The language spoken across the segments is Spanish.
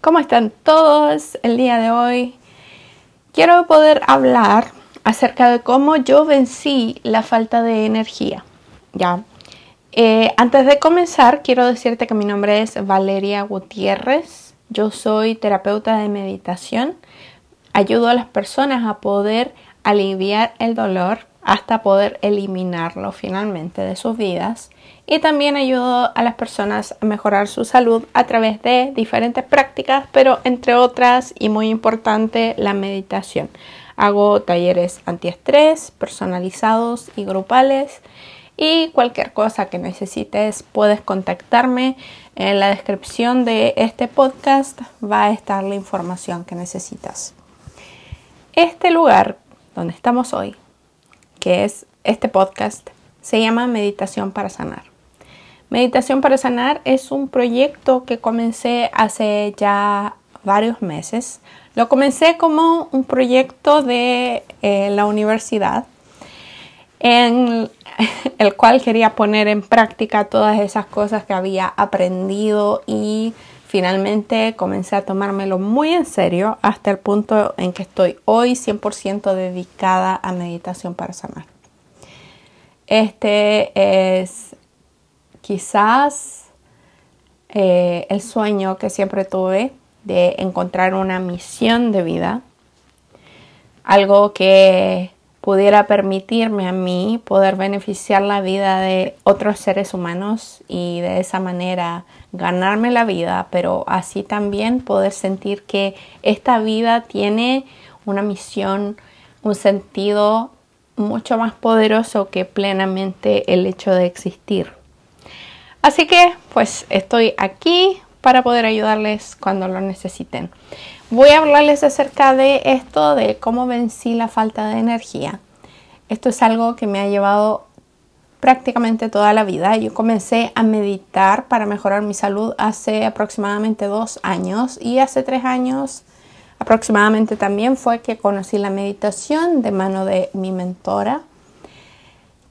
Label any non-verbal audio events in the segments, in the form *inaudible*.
¿Cómo están todos el día de hoy? Quiero poder hablar acerca de cómo yo vencí la falta de energía. Ya. Eh, antes de comenzar, quiero decirte que mi nombre es Valeria Gutiérrez. Yo soy terapeuta de meditación. Ayudo a las personas a poder aliviar el dolor hasta poder eliminarlo finalmente de sus vidas. Y también ayudo a las personas a mejorar su salud a través de diferentes prácticas, pero entre otras y muy importante, la meditación. Hago talleres antiestrés, personalizados y grupales. Y cualquier cosa que necesites puedes contactarme. En la descripción de este podcast va a estar la información que necesitas. Este lugar donde estamos hoy que es este podcast, se llama Meditación para Sanar. Meditación para Sanar es un proyecto que comencé hace ya varios meses. Lo comencé como un proyecto de eh, la universidad en *laughs* el cual quería poner en práctica todas esas cosas que había aprendido y finalmente comencé a tomármelo muy en serio hasta el punto en que estoy hoy 100% dedicada a meditación para sanar. Este es quizás eh, el sueño que siempre tuve de encontrar una misión de vida, algo que pudiera permitirme a mí poder beneficiar la vida de otros seres humanos y de esa manera ganarme la vida, pero así también poder sentir que esta vida tiene una misión, un sentido mucho más poderoso que plenamente el hecho de existir. Así que pues estoy aquí para poder ayudarles cuando lo necesiten. Voy a hablarles acerca de esto, de cómo vencí la falta de energía. Esto es algo que me ha llevado prácticamente toda la vida. Yo comencé a meditar para mejorar mi salud hace aproximadamente dos años y hace tres años aproximadamente también fue que conocí la meditación de mano de mi mentora.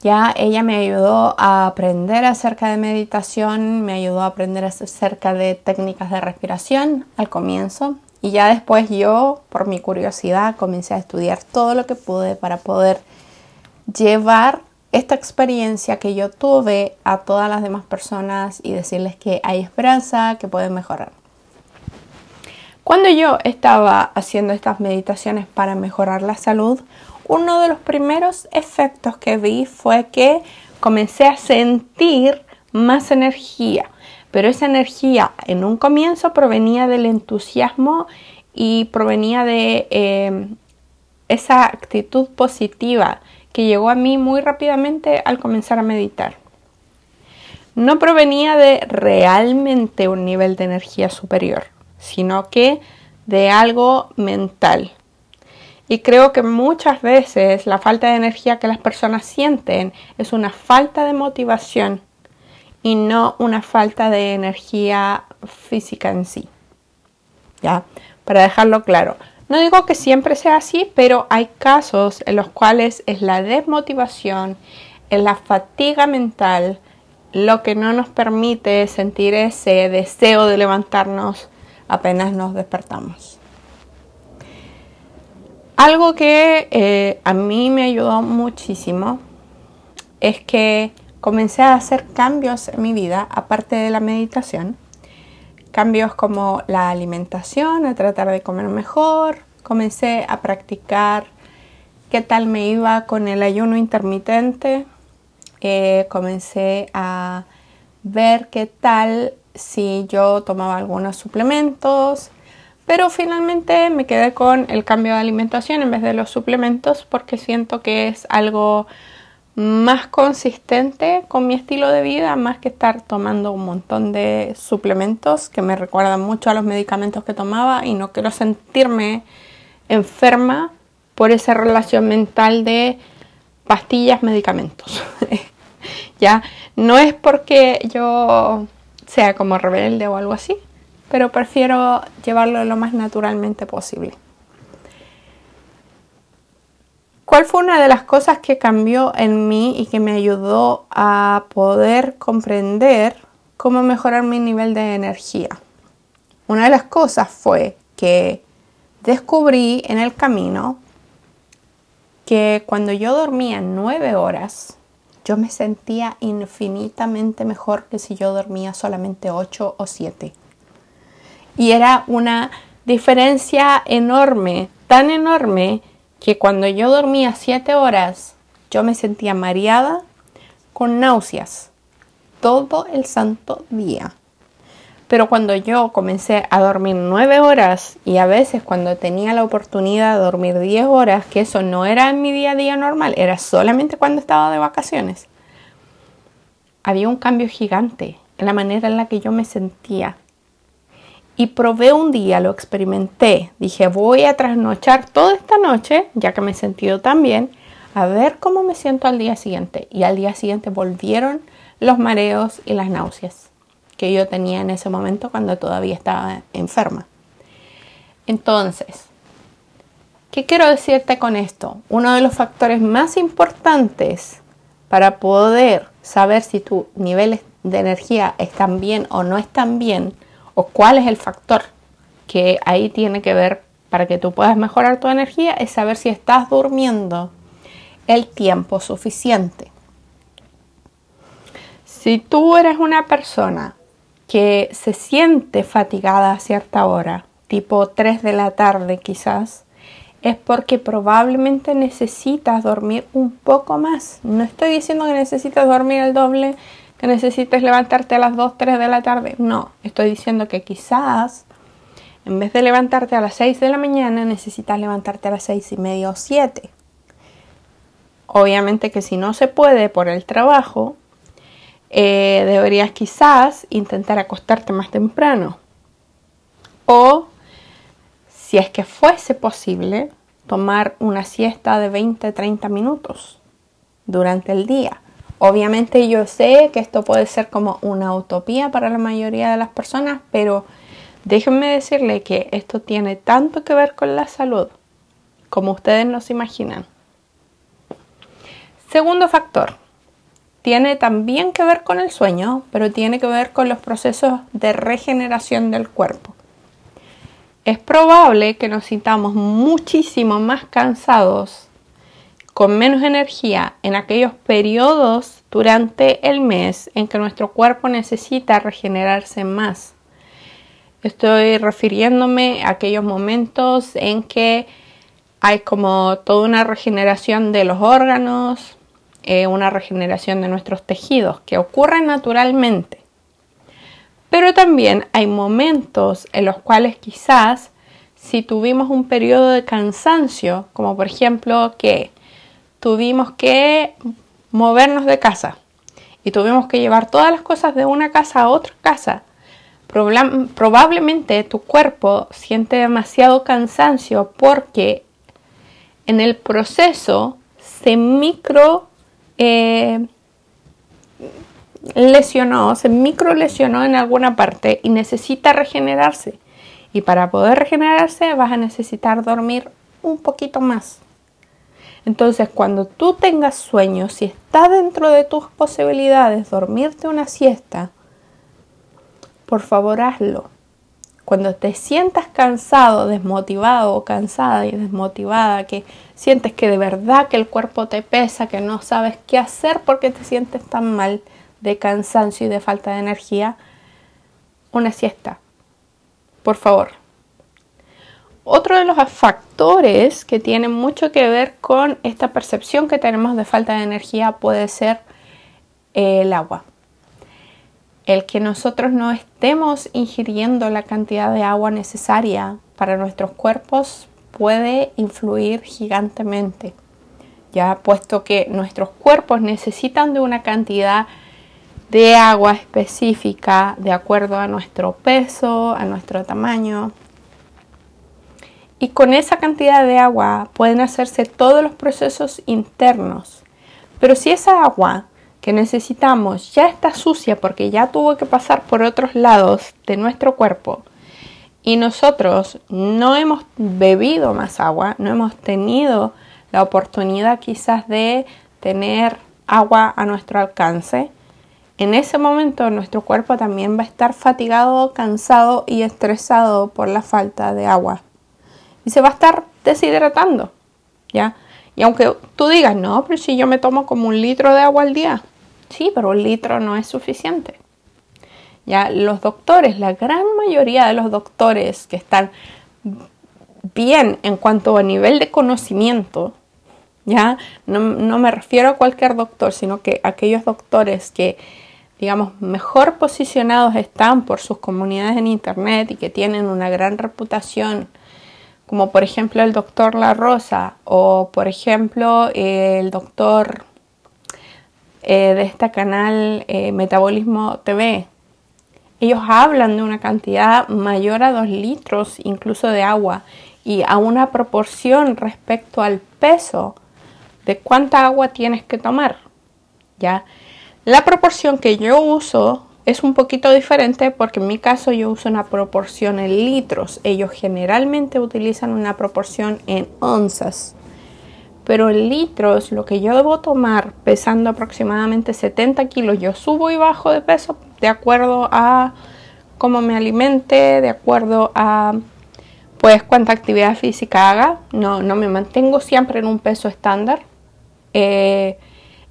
Ya ella me ayudó a aprender acerca de meditación, me ayudó a aprender acerca de técnicas de respiración al comienzo y ya después yo, por mi curiosidad, comencé a estudiar todo lo que pude para poder llevar esta experiencia que yo tuve a todas las demás personas y decirles que hay esperanza, que pueden mejorar. Cuando yo estaba haciendo estas meditaciones para mejorar la salud, uno de los primeros efectos que vi fue que comencé a sentir más energía, pero esa energía en un comienzo provenía del entusiasmo y provenía de eh, esa actitud positiva que llegó a mí muy rápidamente al comenzar a meditar. No provenía de realmente un nivel de energía superior, sino que de algo mental. Y creo que muchas veces la falta de energía que las personas sienten es una falta de motivación y no una falta de energía física en sí. ¿Ya? Para dejarlo claro, no digo que siempre sea así, pero hay casos en los cuales es la desmotivación, es la fatiga mental, lo que no nos permite sentir ese deseo de levantarnos apenas nos despertamos. Algo que eh, a mí me ayudó muchísimo es que comencé a hacer cambios en mi vida, aparte de la meditación. Cambios como la alimentación, a tratar de comer mejor, comencé a practicar qué tal me iba con el ayuno intermitente, eh, comencé a ver qué tal si yo tomaba algunos suplementos, pero finalmente me quedé con el cambio de alimentación en vez de los suplementos porque siento que es algo más consistente con mi estilo de vida, más que estar tomando un montón de suplementos que me recuerdan mucho a los medicamentos que tomaba y no quiero sentirme enferma por esa relación mental de pastillas, medicamentos. *laughs* ya, no es porque yo sea como rebelde o algo así, pero prefiero llevarlo lo más naturalmente posible. ¿Cuál fue una de las cosas que cambió en mí y que me ayudó a poder comprender cómo mejorar mi nivel de energía? una de las cosas fue que descubrí en el camino que cuando yo dormía nueve horas, yo me sentía infinitamente mejor que si yo dormía solamente ocho o siete. Y era una diferencia enorme, tan enorme, que cuando yo dormía siete horas, yo me sentía mareada con náuseas todo el santo día. Pero cuando yo comencé a dormir nueve horas y a veces cuando tenía la oportunidad de dormir diez horas, que eso no era en mi día a día normal, era solamente cuando estaba de vacaciones, había un cambio gigante en la manera en la que yo me sentía. Y probé un día, lo experimenté, dije voy a trasnochar toda esta noche, ya que me he sentido tan bien, a ver cómo me siento al día siguiente. Y al día siguiente volvieron los mareos y las náuseas que yo tenía en ese momento cuando todavía estaba enferma. Entonces, ¿qué quiero decirte con esto? Uno de los factores más importantes para poder saber si tus niveles de energía están bien o no están bien, o cuál es el factor que ahí tiene que ver para que tú puedas mejorar tu energía, es saber si estás durmiendo el tiempo suficiente. Si tú eres una persona que se siente fatigada a cierta hora, tipo 3 de la tarde quizás, es porque probablemente necesitas dormir un poco más. No estoy diciendo que necesitas dormir el doble, que necesites levantarte a las 2, 3 de la tarde. No, estoy diciendo que quizás en vez de levantarte a las 6 de la mañana, necesitas levantarte a las 6 y media o 7. Obviamente que si no se puede por el trabajo, eh, deberías quizás intentar acostarte más temprano. O, si es que fuese posible, tomar una siesta de 20-30 minutos durante el día. Obviamente yo sé que esto puede ser como una utopía para la mayoría de las personas, pero déjenme decirle que esto tiene tanto que ver con la salud como ustedes no se imaginan. Segundo factor, tiene también que ver con el sueño, pero tiene que ver con los procesos de regeneración del cuerpo. Es probable que nos sintamos muchísimo más cansados, con menos energía en aquellos periodos durante el mes en que nuestro cuerpo necesita regenerarse más. Estoy refiriéndome a aquellos momentos en que hay como toda una regeneración de los órganos, eh, una regeneración de nuestros tejidos que ocurre naturalmente. Pero también hay momentos en los cuales quizás si tuvimos un periodo de cansancio, como por ejemplo que tuvimos que movernos de casa y tuvimos que llevar todas las cosas de una casa a otra casa, probablemente tu cuerpo siente demasiado cansancio porque en el proceso se micro eh, lesionó, se micro lesionó en alguna parte y necesita regenerarse. Y para poder regenerarse vas a necesitar dormir un poquito más. Entonces, cuando tú tengas sueño, si está dentro de tus posibilidades dormirte una siesta, por favor hazlo. Cuando te sientas cansado, desmotivado o cansada y desmotivada, que sientes que de verdad que el cuerpo te pesa, que no sabes qué hacer porque te sientes tan mal de cansancio y de falta de energía, una siesta. Por favor. Otro de los factores que tienen mucho que ver con esta percepción que tenemos de falta de energía puede ser el agua el que nosotros no estemos ingiriendo la cantidad de agua necesaria para nuestros cuerpos puede influir gigantemente, ya puesto que nuestros cuerpos necesitan de una cantidad de agua específica de acuerdo a nuestro peso, a nuestro tamaño. Y con esa cantidad de agua pueden hacerse todos los procesos internos. Pero si esa agua que necesitamos ya está sucia porque ya tuvo que pasar por otros lados de nuestro cuerpo y nosotros no hemos bebido más agua, no hemos tenido la oportunidad quizás de tener agua a nuestro alcance, en ese momento nuestro cuerpo también va a estar fatigado, cansado y estresado por la falta de agua. Y se va a estar deshidratando, ¿ya? Y aunque tú digas, no, pero si yo me tomo como un litro de agua al día, sí, pero un litro no es suficiente. Ya los doctores, la gran mayoría de los doctores que están bien en cuanto a nivel de conocimiento, ya no, no me refiero a cualquier doctor, sino que aquellos doctores que digamos, mejor posicionados están por sus comunidades en Internet y que tienen una gran reputación, como por ejemplo el doctor La Rosa o por ejemplo el doctor eh, de este canal eh, Metabolismo TV. Ellos hablan de una cantidad mayor a 2 litros incluso de agua y a una proporción respecto al peso de cuánta agua tienes que tomar. ¿Ya? La proporción que yo uso es un poquito diferente porque en mi caso yo uso una proporción en litros. Ellos generalmente utilizan una proporción en onzas. Pero en litros, lo que yo debo tomar pesando aproximadamente 70 kilos, yo subo y bajo de peso de acuerdo a cómo me alimente, de acuerdo a pues cuánta actividad física haga. No, no me mantengo siempre en un peso estándar. Eh,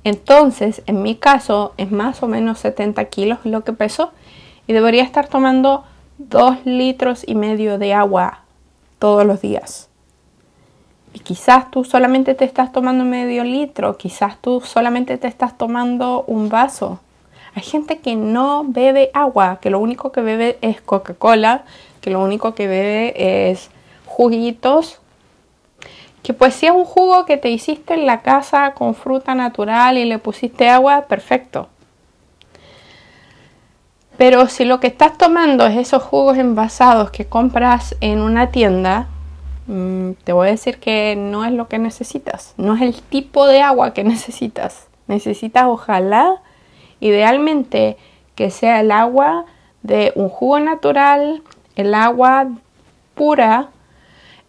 entonces, en mi caso, es más o menos 70 kilos lo que peso y debería estar tomando 2 litros y medio de agua todos los días. Y quizás tú solamente te estás tomando medio litro, quizás tú solamente te estás tomando un vaso. Hay gente que no bebe agua, que lo único que bebe es Coca-Cola, que lo único que bebe es juguitos que pues si es un jugo que te hiciste en la casa con fruta natural y le pusiste agua, perfecto. Pero si lo que estás tomando es esos jugos envasados que compras en una tienda, mm, te voy a decir que no es lo que necesitas. No es el tipo de agua que *laughs* necesitas. Necesitas ojalá, idealmente, que sea el agua de un jugo natural, el agua pura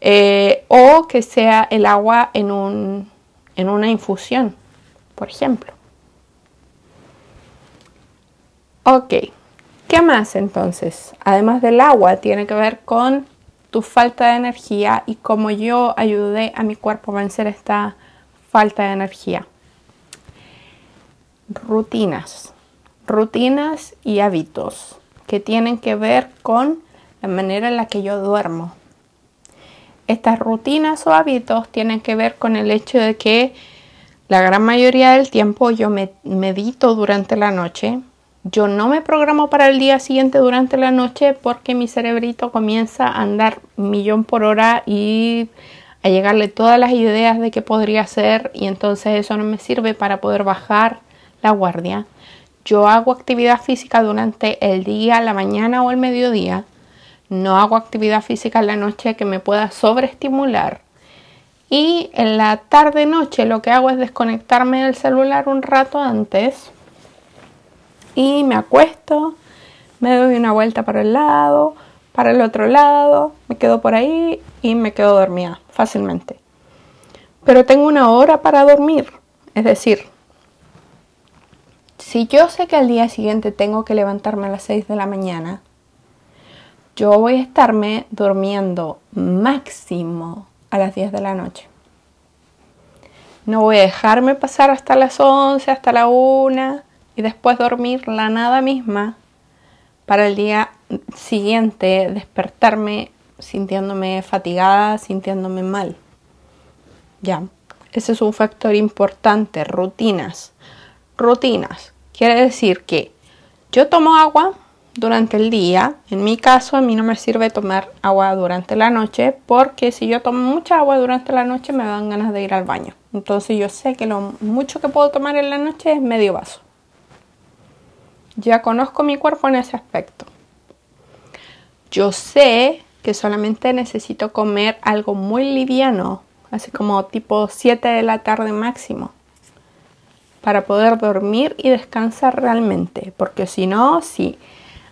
eh, o que sea el agua en, un, en una infusión, por ejemplo. Ok, ¿qué más entonces? Además del agua, tiene que ver con tu falta de energía y cómo yo ayudé a mi cuerpo a vencer esta falta de energía. Rutinas, rutinas y hábitos que tienen que ver con la manera en la que yo duermo, estas rutinas o hábitos tienen que ver con el hecho de que la gran mayoría del tiempo yo me medito durante la noche. Yo no me programo para el día siguiente durante la noche porque mi cerebrito comienza a andar millón por hora y a llegarle todas las ideas de qué podría hacer y entonces eso no me sirve para poder bajar la guardia. Yo hago actividad física durante el día, la mañana o el mediodía no hago actividad física en la noche que me pueda sobreestimular. Y en la tarde noche lo que hago es desconectarme del celular un rato antes y me acuesto, me doy una vuelta para el lado, para el otro lado, me quedo por ahí y me quedo dormida fácilmente. Pero tengo una hora para dormir, es decir, si yo sé que al día siguiente tengo que levantarme a las 6 de la mañana, yo voy a estarme durmiendo máximo a las 10 de la noche. No voy a dejarme pasar hasta las 11, hasta la 1 y después dormir la nada misma para el día siguiente despertarme sintiéndome fatigada, sintiéndome mal. Ya, ese es un factor importante, rutinas. Rutinas. Quiere decir que yo tomo agua durante el día. En mi caso, a mí no me sirve tomar agua durante la noche porque si yo tomo mucha agua durante la noche me dan ganas de ir al baño. Entonces yo sé que lo mucho que puedo tomar en la noche es medio vaso. Ya conozco mi cuerpo en ese aspecto. Yo sé que solamente necesito comer algo muy liviano, así como tipo 7 de la tarde máximo, para poder dormir y descansar realmente. Porque si no, si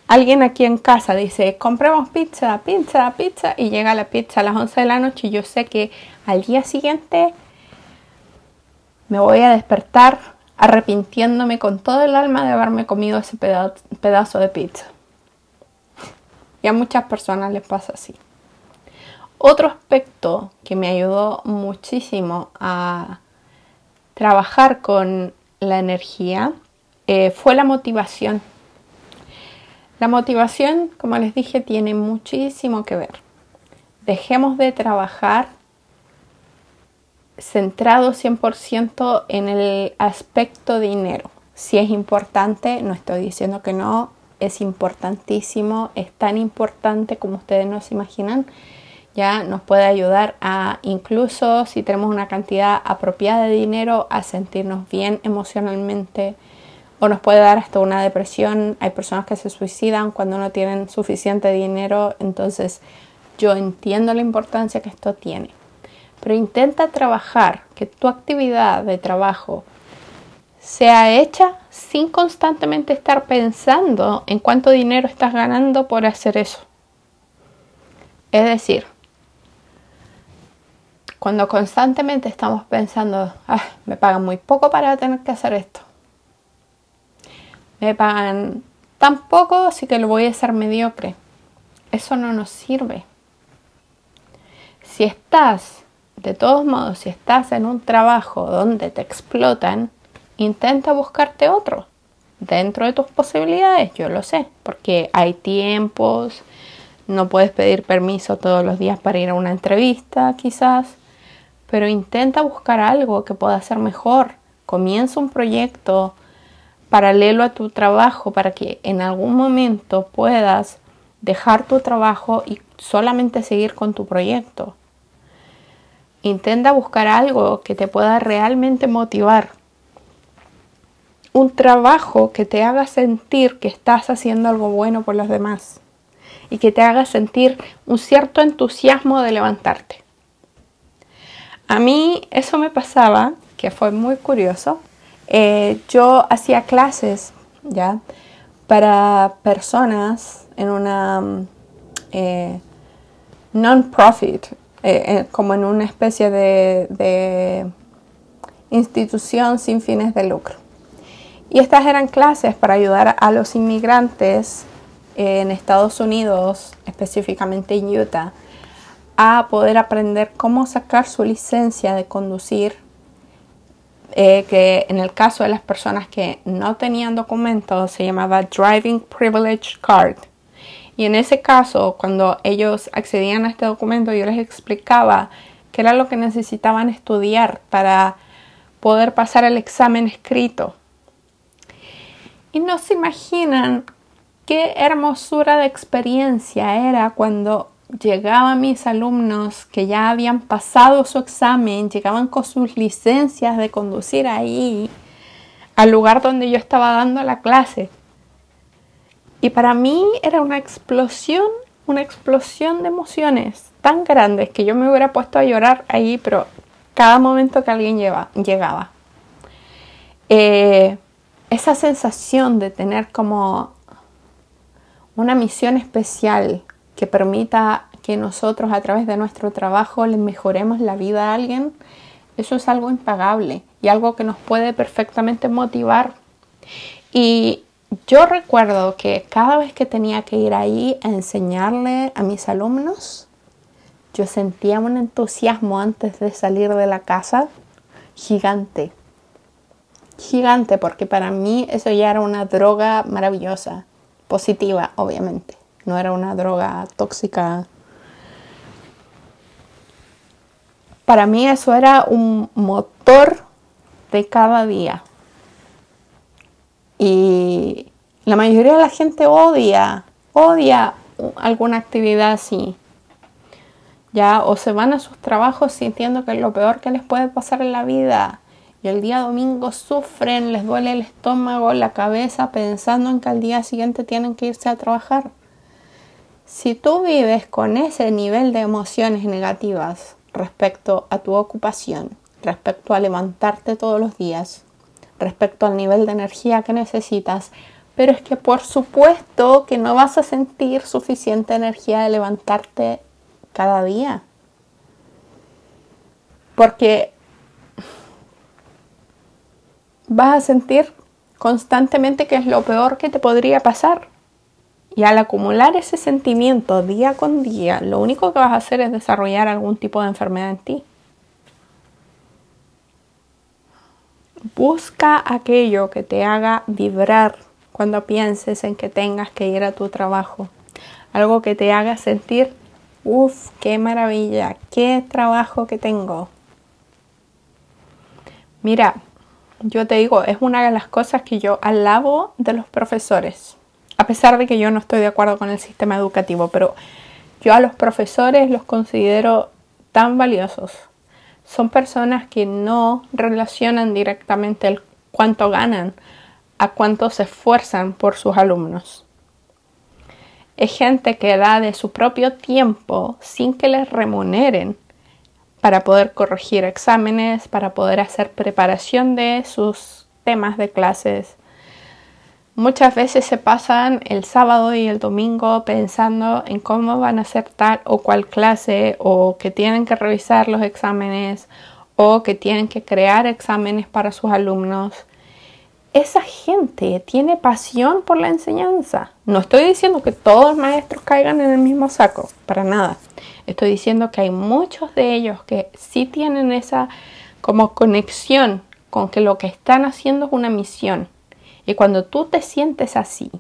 alguien aquí en casa dice, compremos pizza, pizza, pizza, y llega la pizza a las 11 de la noche y yo sé que al día siguiente me voy a despertar arrepintiéndome con todo el alma de haberme comido ese pedazo de pizza. Y a muchas personas les pasa así. Otro aspecto que me ayudó muchísimo a trabajar con la energía eh, fue la motivación. La motivación, como les dije, tiene muchísimo que ver. Dejemos de trabajar centrado 100% en el aspecto dinero. Si es importante, no estoy diciendo que no, es importantísimo, es tan importante como ustedes no se imaginan. Ya nos puede ayudar a, incluso si tenemos una cantidad apropiada de dinero, a sentirnos bien emocionalmente o nos puede dar hasta una depresión. Hay personas que se suicidan cuando no tienen suficiente dinero, entonces yo entiendo la importancia que esto tiene pero intenta trabajar, que tu actividad de trabajo sea hecha sin constantemente estar pensando en cuánto dinero estás ganando por hacer eso. Es decir, cuando constantemente estamos pensando, ah, me pagan muy poco para tener que hacer esto. Me pagan tan poco, así que lo voy a hacer mediocre. Eso no nos sirve. Si estás de todos modos, si estás en un trabajo donde te explotan, intenta buscarte otro dentro de tus posibilidades, yo lo sé, porque hay tiempos, no puedes pedir permiso todos los días para ir a una entrevista quizás, pero intenta buscar algo que pueda ser mejor. Comienza un proyecto paralelo a tu trabajo para que en algún momento puedas dejar tu trabajo y solamente seguir con tu proyecto. Intenta buscar algo que te pueda realmente motivar. Un trabajo que te haga sentir que estás haciendo algo bueno por los demás y que te haga sentir un cierto entusiasmo de levantarte. A mí eso me pasaba, que fue muy curioso. Eh, yo hacía clases ya para personas en una eh, non-profit eh, como en una especie de, institución sin fines de lucro. Y estas eran clases para ayudar a los inmigrantes en Estados Unidos, específicamente en Utah, a poder aprender cómo sacar su licencia de conducir, eh, que en el caso de las personas que no tenían documentos se llamaba Driving Privilege Card. Y en ese caso, cuando ellos accedían a este documento, yo les explicaba qué era lo que necesitaban estudiar para poder pasar el examen escrito. Y no se imaginan qué hermosura de experiencia era cuando llegaban mis alumnos que ya habían pasado su examen, llegaban con sus licencias de conducir ahí al lugar donde yo estaba dando la clase. Y para mí era una explosión, una explosión de emociones tan grandes que yo me hubiera puesto a llorar ahí, pero cada momento que alguien llegaba. Eh, esa sensación de tener como una misión especial que permita que nosotros a través de nuestro trabajo le mejoremos la vida a alguien, eso es algo impagable y algo que nos puede perfectamente motivar. Y yo recuerdo que cada vez que tenía que ir ahí a enseñarle a mis alumnos, yo sentía un entusiasmo antes de salir de la casa gigante. Gigante, porque para mí eso ya era una droga maravillosa, positiva, obviamente. No era una droga tóxica. Para mí eso era un motor de cada día. Y la mayoría de la gente odia, odia alguna actividad así. Ya, o se van a sus trabajos sintiendo que es lo peor que les puede pasar en la vida. Y el día domingo sufren, les duele el estómago, la cabeza, pensando en que al día siguiente tienen que irse a trabajar. Si tú vives con ese nivel de emociones negativas respecto a tu ocupación, respecto a levantarte todos los días, respecto al nivel de energía que necesitas, pero es que por supuesto que no vas a sentir suficiente energía de levantarte cada día. Porque vas a sentir constantemente que es lo peor que te podría pasar. Y al acumular ese sentimiento día con día, lo único que vas a hacer es desarrollar algún tipo de enfermedad en ti. Busca aquello que te haga vibrar cuando pienses en que tengas que ir a tu trabajo. Algo que te haga sentir, uff, qué maravilla, qué trabajo que tengo. Mira, yo te digo, es una de las cosas que yo alabo de los profesores a pesar de que yo no estoy de acuerdo con el sistema educativo, pero yo a los profesores los considero tan valiosos. Son personas que no relacionan directamente el cuánto ganan a cuánto se esfuerzan por sus alumnos. Es gente que da de su propio tiempo sin que les remuneren para poder corregir exámenes, para poder hacer preparación de sus temas de clases, Muchas veces se pasan el sábado y el domingo pensando en cómo van a hacer tal o cual clase o que tienen que revisar los exámenes o que tienen que crear exámenes para sus alumnos. Esa gente tiene pasión por la enseñanza. No estoy diciendo que todos los maestros caigan en el mismo saco, para nada. Estoy diciendo que hay muchos de ellos que sí tienen esa como conexión con que lo que están haciendo es una misión y cuando tú te sientes así,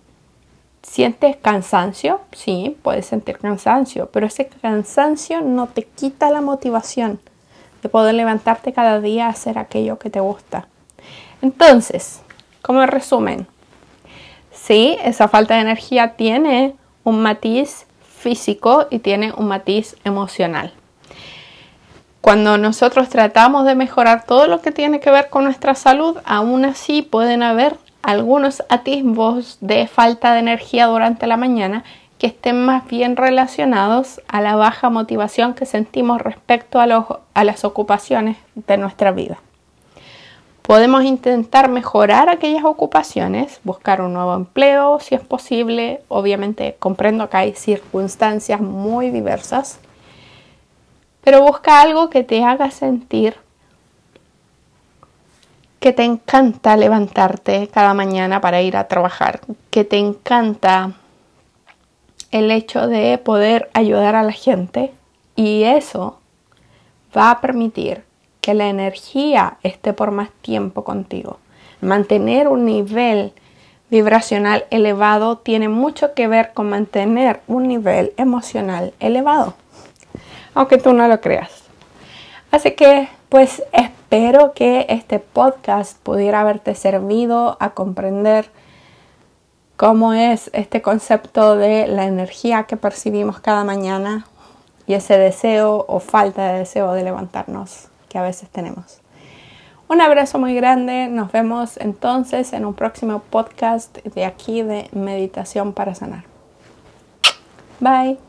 ¿sientes cansancio? Sí, puedes sentir cansancio, pero ese cansancio no te quita la motivación de poder levantarte cada día a hacer aquello que te gusta. Entonces, como resumen, sí, esa falta de energía tiene un matiz físico y tiene un matiz emocional. Cuando nosotros tratamos de mejorar todo lo que tiene que ver con nuestra salud, aún así pueden haber algunos atisbos de falta de energía durante la mañana que estén más bien relacionados a la baja motivación que sentimos respecto a, a las ocupaciones de nuestra vida. Podemos intentar mejorar aquellas ocupaciones, buscar un nuevo empleo si es posible. Obviamente comprendo que hay circunstancias muy diversas, pero busca algo que te haga sentir que te encanta levantarte cada mañana para ir a trabajar, que te encanta el hecho de poder ayudar a la gente y eso va a permitir que la energía esté por más tiempo contigo. Mantener un nivel vibracional elevado tiene mucho que ver con mantener un nivel emocional elevado, aunque tú no lo creas. Así que pues espero que este podcast pudiera haberte servido a comprender cómo es este concepto de la energía que percibimos cada mañana y ese deseo o falta de deseo de levantarnos que a veces tenemos. Un abrazo muy grande, nos vemos entonces en un próximo podcast de aquí de Meditación para Sanar. Bye.